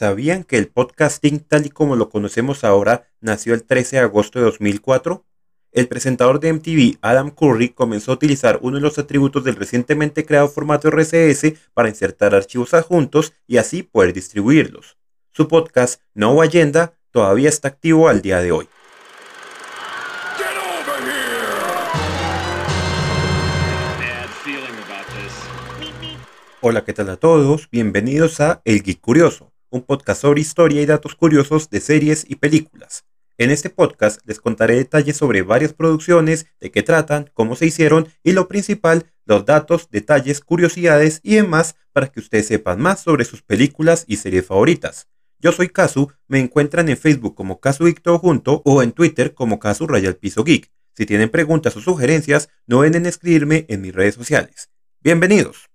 ¿Sabían que el podcasting tal y como lo conocemos ahora nació el 13 de agosto de 2004? El presentador de MTV, Adam Curry, comenzó a utilizar uno de los atributos del recientemente creado formato RCS para insertar archivos adjuntos y así poder distribuirlos. Su podcast, No Agenda, todavía está activo al día de hoy. Hola, ¿qué tal a todos? Bienvenidos a El Geek Curioso un podcast sobre historia y datos curiosos de series y películas. En este podcast les contaré detalles sobre varias producciones, de qué tratan, cómo se hicieron y lo principal, los datos, detalles, curiosidades y demás para que ustedes sepan más sobre sus películas y series favoritas. Yo soy Kazu, me encuentran en Facebook como Kazu Junto o en Twitter como Kazu Rayal Piso Geek. Si tienen preguntas o sugerencias, no ven en escribirme en mis redes sociales. Bienvenidos.